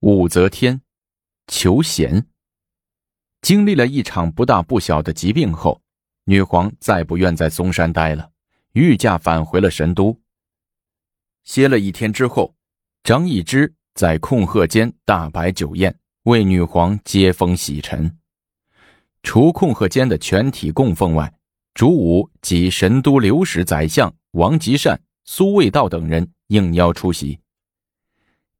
武则天求贤。经历了一场不大不小的疾病后，女皇再不愿在嵩山待了，御驾返回了神都。歇了一天之后，张易之在控鹤间大摆酒宴，为女皇接风洗尘。除控鹤间的全体供奉外，主武及神都留使宰相王吉善、苏味道等人应邀出席，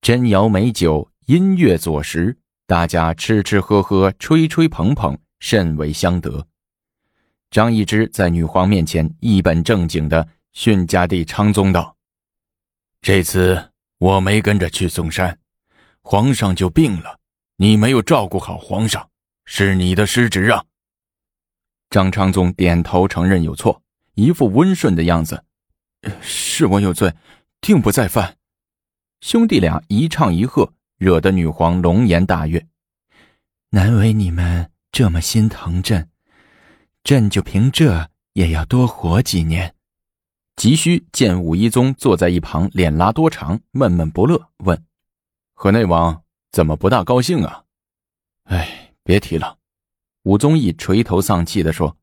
真肴美酒。音乐佐食，大家吃吃喝喝，吹吹捧捧，甚为相得。张易之在女皇面前一本正经的训家弟昌宗道：“这次我没跟着去嵩山，皇上就病了，你没有照顾好皇上，是你的失职啊。”张昌宗点头承认有错，一副温顺的样子：“是我有罪，定不再犯。”兄弟俩一唱一和。惹得女皇龙颜大悦，难为你们这么心疼朕，朕就凭这也要多活几年。急需见武一宗坐在一旁，脸拉多长，闷闷不乐，问：“河内王怎么不大高兴啊？”哎，别提了。武宗义垂头丧气地说：“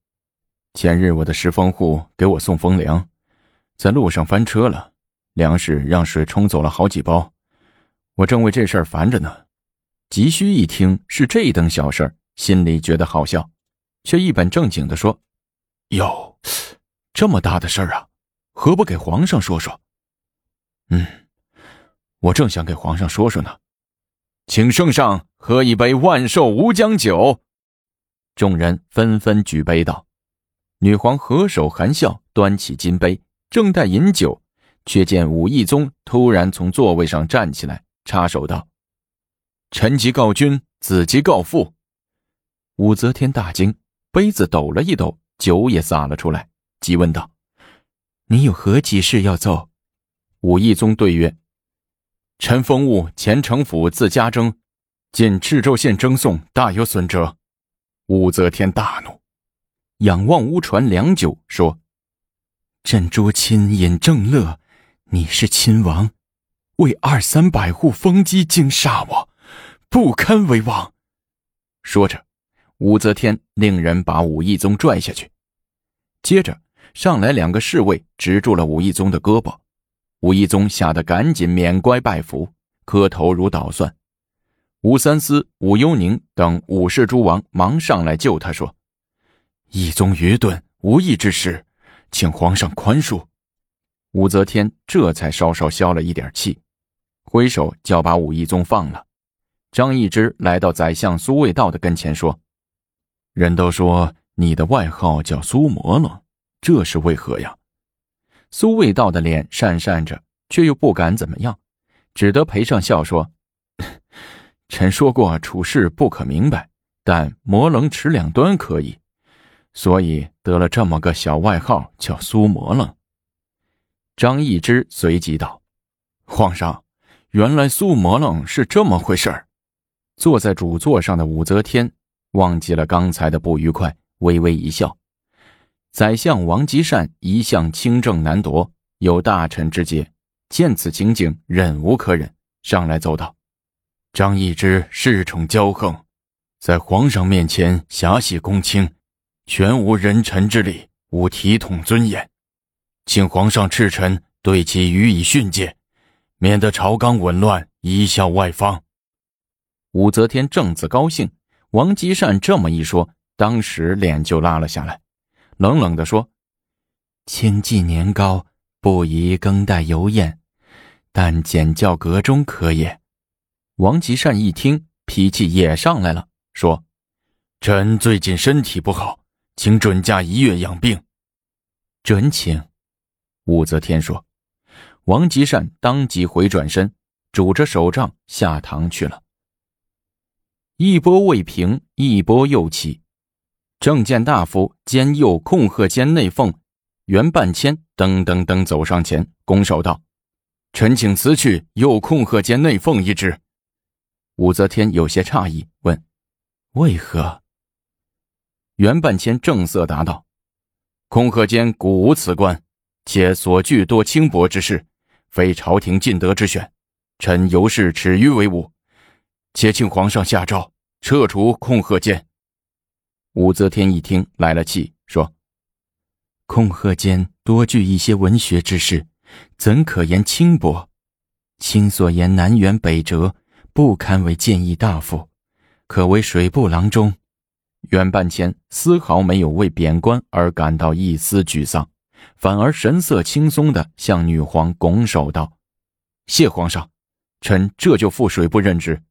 前日我的十峰户给我送风粮，在路上翻车了，粮食让水冲走了好几包。”我正为这事儿烦着呢，急需一听是这等小事儿，心里觉得好笑，却一本正经的说：“哟，这么大的事儿啊，何不给皇上说说？”嗯，我正想给皇上说说呢，请圣上喝一杯万寿无疆酒。众人纷纷举杯道：“女皇合手含笑，端起金杯，正待饮酒，却见武义宗突然从座位上站起来。”插手道：“臣即告君，子即告父。”武则天大惊，杯子抖了一抖，酒也洒了出来，急问道：“你有何急事要奏？”武义宗对曰：“臣封务前城府自家征，进赤州县征送，大有损折。”武则天大怒，仰望乌船良久，说：“朕诸亲饮正乐，你是亲王。”为二三百户封基惊煞我，不堪为王。说着，武则天令人把武义宗拽下去。接着上来两个侍卫，执住了武义宗的胳膊。武义宗吓得赶紧免乖拜服，磕头如捣蒜。武三思、武幽宁等武氏诸王忙上来救他，说：“义宗愚钝，无意之事，请皇上宽恕。”武则天这才稍稍消了一点气。挥手就要把武义宗放了，张易之来到宰相苏味道的跟前说：“人都说你的外号叫苏魔了，这是为何呀？”苏味道的脸讪讪着，却又不敢怎么样，只得赔上笑说：“ 臣说过处事不可明白，但模棱持两端可以，所以得了这么个小外号，叫苏魔了。”张易之随即道：“皇上。”原来苏魔冷是这么回事儿。坐在主座上的武则天忘记了刚才的不愉快，微微一笑。宰相王吉善一向清正难夺，有大臣之节，见此情景，忍无可忍，上来奏道：“张易之恃宠骄横，在皇上面前狭戏公卿，全无人臣之礼，无体统尊严，请皇上斥臣对其予以训诫。”免得朝纲紊乱，贻笑外方。武则天正自高兴，王吉善这么一说，当时脸就拉了下来，冷冷地说：“清纪年高，不宜更待油宴，但简教阁中可也。”王吉善一听，脾气也上来了，说：“臣最近身体不好，请准假一月养病。”准请。武则天说。王吉善当即回转身，拄着手杖下堂去了。一波未平，一波又起。正见大夫兼右控鹤监内奉袁半谦噔噔噔走上前，拱手道：“臣请辞去右控鹤监内奉一职。”武则天有些诧异，问：“为何？”袁半谦正色答道：“控鹤监古无此官，且所具多轻薄之事。”非朝廷尽得之选，臣尤是耻于为伍，且请皇上下诏撤除控鹤监。武则天一听来了气，说：“控鹤监多具一些文学之士，怎可言轻薄？卿所言南辕北辙，不堪为谏议大夫，可为水部郎中。”袁半谦丝毫没有为贬官而感到一丝沮丧，反而神色轻松地向女皇拱手道：“谢皇上，臣这就赴水部任职。”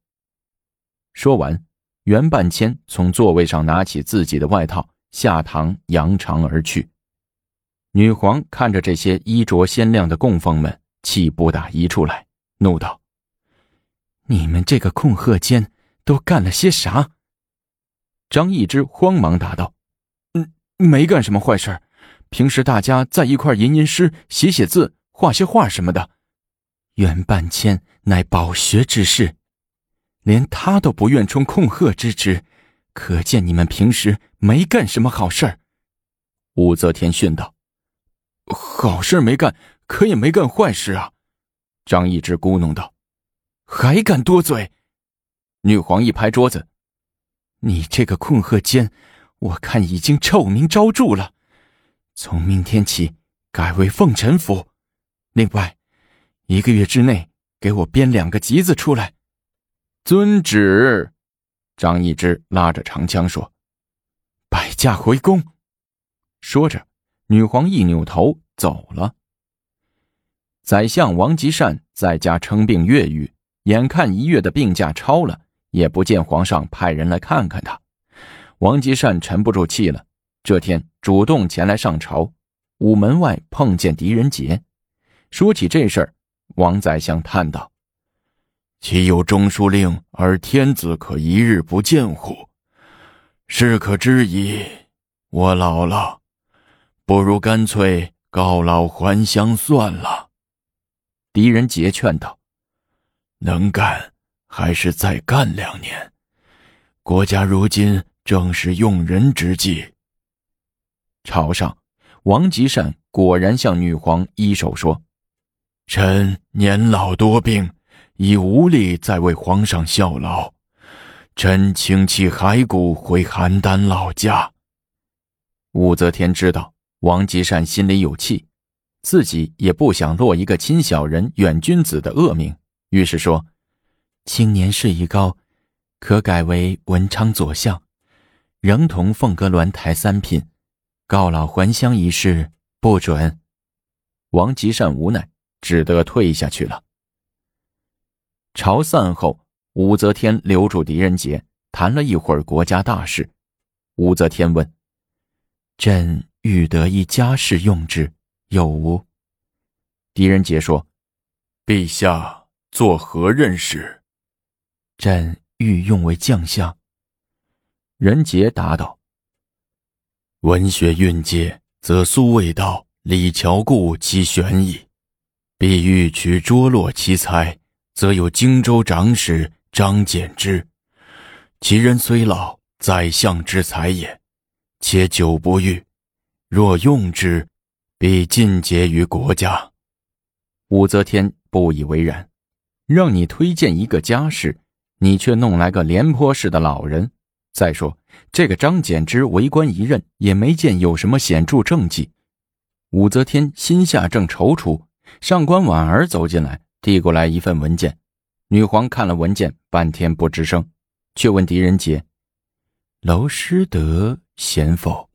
说完，袁半谦从座位上拿起自己的外套，下堂扬长而去。女皇看着这些衣着鲜亮的供奉们，气不打一处来，怒道：“你们这个控鹤监都干了些啥？”张易之慌忙答道：“嗯，没干什么坏事平时大家在一块吟吟诗、写写字、画些画什么的。袁半千乃饱学之士。”连他都不愿充控鹤之职，可见你们平时没干什么好事儿。”武则天训道。“好事没干，可也没干坏事啊。”张易之咕哝道。“还敢多嘴！”女皇一拍桌子：“你这个控鹤监，我看已经臭名昭著了。从明天起改为奉臣府。另外，一个月之内给我编两个集子出来。”遵旨，张易之拉着长枪说：“摆驾回宫。”说着，女皇一扭头走了。宰相王吉善在家称病越狱，眼看一月的病假超了，也不见皇上派人来看看他。王吉善沉不住气了，这天主动前来上朝。午门外碰见狄仁杰，说起这事儿，王宰相叹道。岂有中书令而天子可一日不见乎？是可知矣。我老了，不如干脆告老还乡算了。狄仁杰劝道：“能干还是再干两年。国家如今正是用人之际。”朝上，王吉善果然向女皇一手说：“臣年老多病。”已无力再为皇上效劳，臣请弃骸骨回邯郸老家。武则天知道王吉善心里有气，自己也不想落一个亲小人、远君子的恶名，于是说：“青年事已高，可改为文昌左相，仍同凤阁鸾台三品。告老还乡一事不准。”王吉善无奈，只得退下去了。朝散后，武则天留住狄仁杰，谈了一会儿国家大事。武则天问：“朕欲得一家事用之，有无？”狄仁杰说：“陛下作何任使？”朕欲用为将相。仁杰答道：“文学蕴藉，则苏味道、李峤固其玄矣；必欲取拙落其才。”则有荆州长史张柬之，其人虽老，宰相之才也，且久不遇，若用之，必尽节于国家。武则天不以为然，让你推荐一个家世，你却弄来个廉颇式的老人。再说这个张柬之为官一任，也没见有什么显著政绩。武则天心下正踌躇，上官婉儿走进来。递过来一份文件，女皇看了文件，半天不吱声，却问狄仁杰：“娄师德贤否？”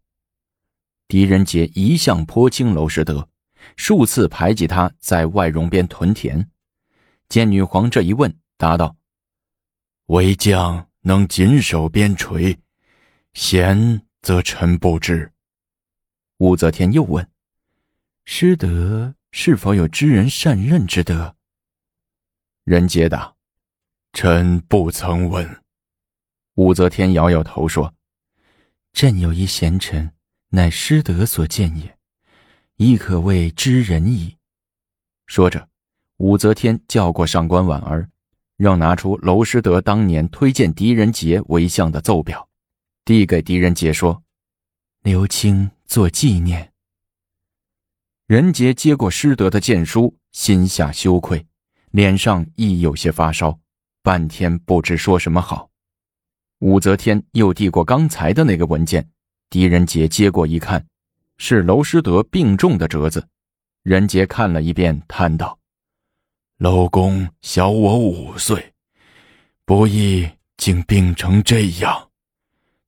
狄仁杰一向颇轻娄师德，数次排挤他在外戎边屯田。见女皇这一问，答道：“为将能谨守边陲，贤则臣不知。”武则天又问：“师德是否有知人善任之德？”仁杰答：“臣不曾闻。”武则天摇摇头说：“朕有一贤臣，乃师德所见也，亦可谓知人矣。”说着，武则天叫过上官婉儿，让拿出娄师德当年推荐狄仁杰为相的奏表，递给狄仁杰说：“留卿做纪念。”仁杰接过师德的荐书，心下羞愧。脸上亦有些发烧，半天不知说什么好。武则天又递过刚才的那个文件，狄仁杰接过一看，是娄师德病重的折子。任杰看了一遍，叹道：“楼公小我五岁，不意竟病成这样，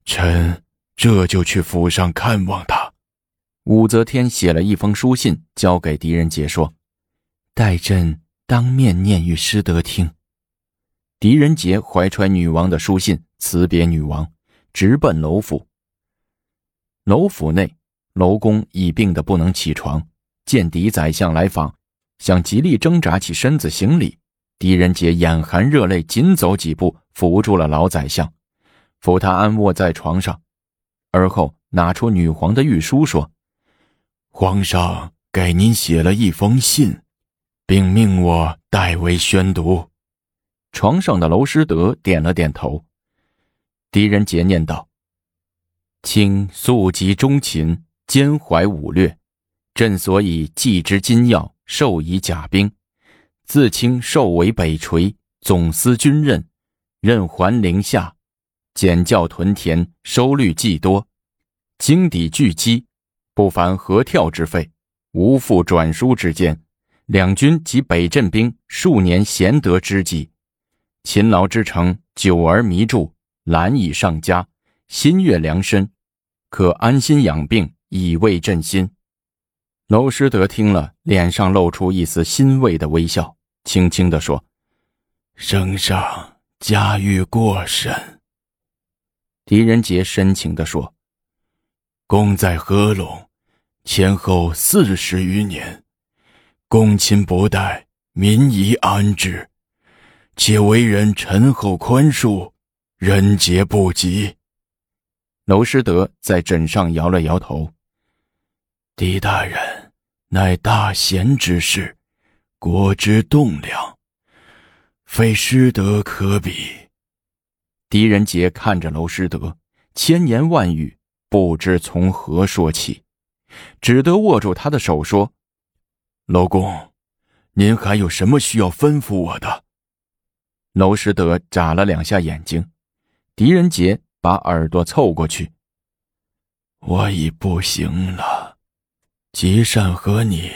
臣这就去府上看望他。”武则天写了一封书信，交给狄仁杰说：“待朕当面念与师德听。”狄仁杰怀揣女王的书信，辞别女王，直奔楼府。楼府内，楼公已病得不能起床。见狄宰相来访，想极力挣扎起身子行礼。狄仁杰眼含热泪，紧走几步，扶住了老宰相，扶他安卧在床上，而后拿出女皇的御书，说：“皇上给您写了一封信，并命我代为宣读。”床上的娄师德点了点头。狄仁杰念道：“卿素极忠勤，兼怀武略。”朕所以寄之金要，授以甲兵，自清授为北垂总司军任，任还陵下，检教屯田，收率既多，经抵巨积，不凡合跳之费，无复转输之间。两军及北镇兵数年贤德之计，勤劳之城，久而弥著，懒以上加，心悦良深，可安心养病，以慰朕心。娄师德听了，脸上露出一丝欣慰的微笑，轻轻地说：“圣上驾驭过甚。”狄仁杰深情地说：“公在合拢，前后四十余年，公亲不怠，民宜安置，且为人臣厚宽恕，人杰不及。”娄师德在枕上摇了摇头。狄大人乃大贤之士，国之栋梁，非师德可比。狄仁杰看着娄师德，千言万语不知从何说起，只得握住他的手说：“娄公，您还有什么需要吩咐我的？”娄师德眨了两下眼睛，狄仁杰把耳朵凑过去：“我已不行了。”吉善和你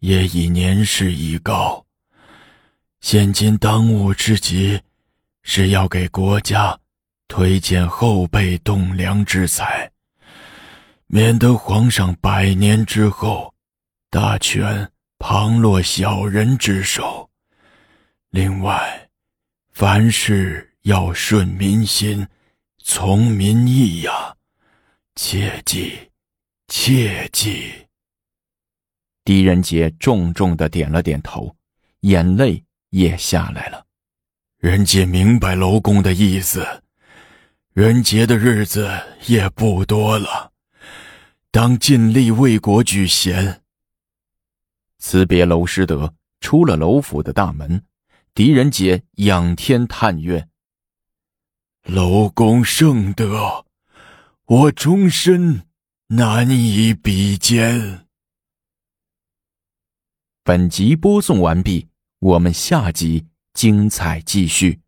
也已年事已高，现今当务之急是要给国家推荐后辈栋梁之才，免得皇上百年之后大权旁落小人之手。另外，凡事要顺民心，从民意呀，切记，切记。狄仁杰重重的点了点头，眼泪也下来了。仁杰明白楼公的意思，仁杰的日子也不多了，当尽力为国举贤。辞别娄师德，出了楼府的大门，狄仁杰仰天叹怨：“楼公圣德，我终身难以比肩。”本集播送完毕，我们下集精彩继续。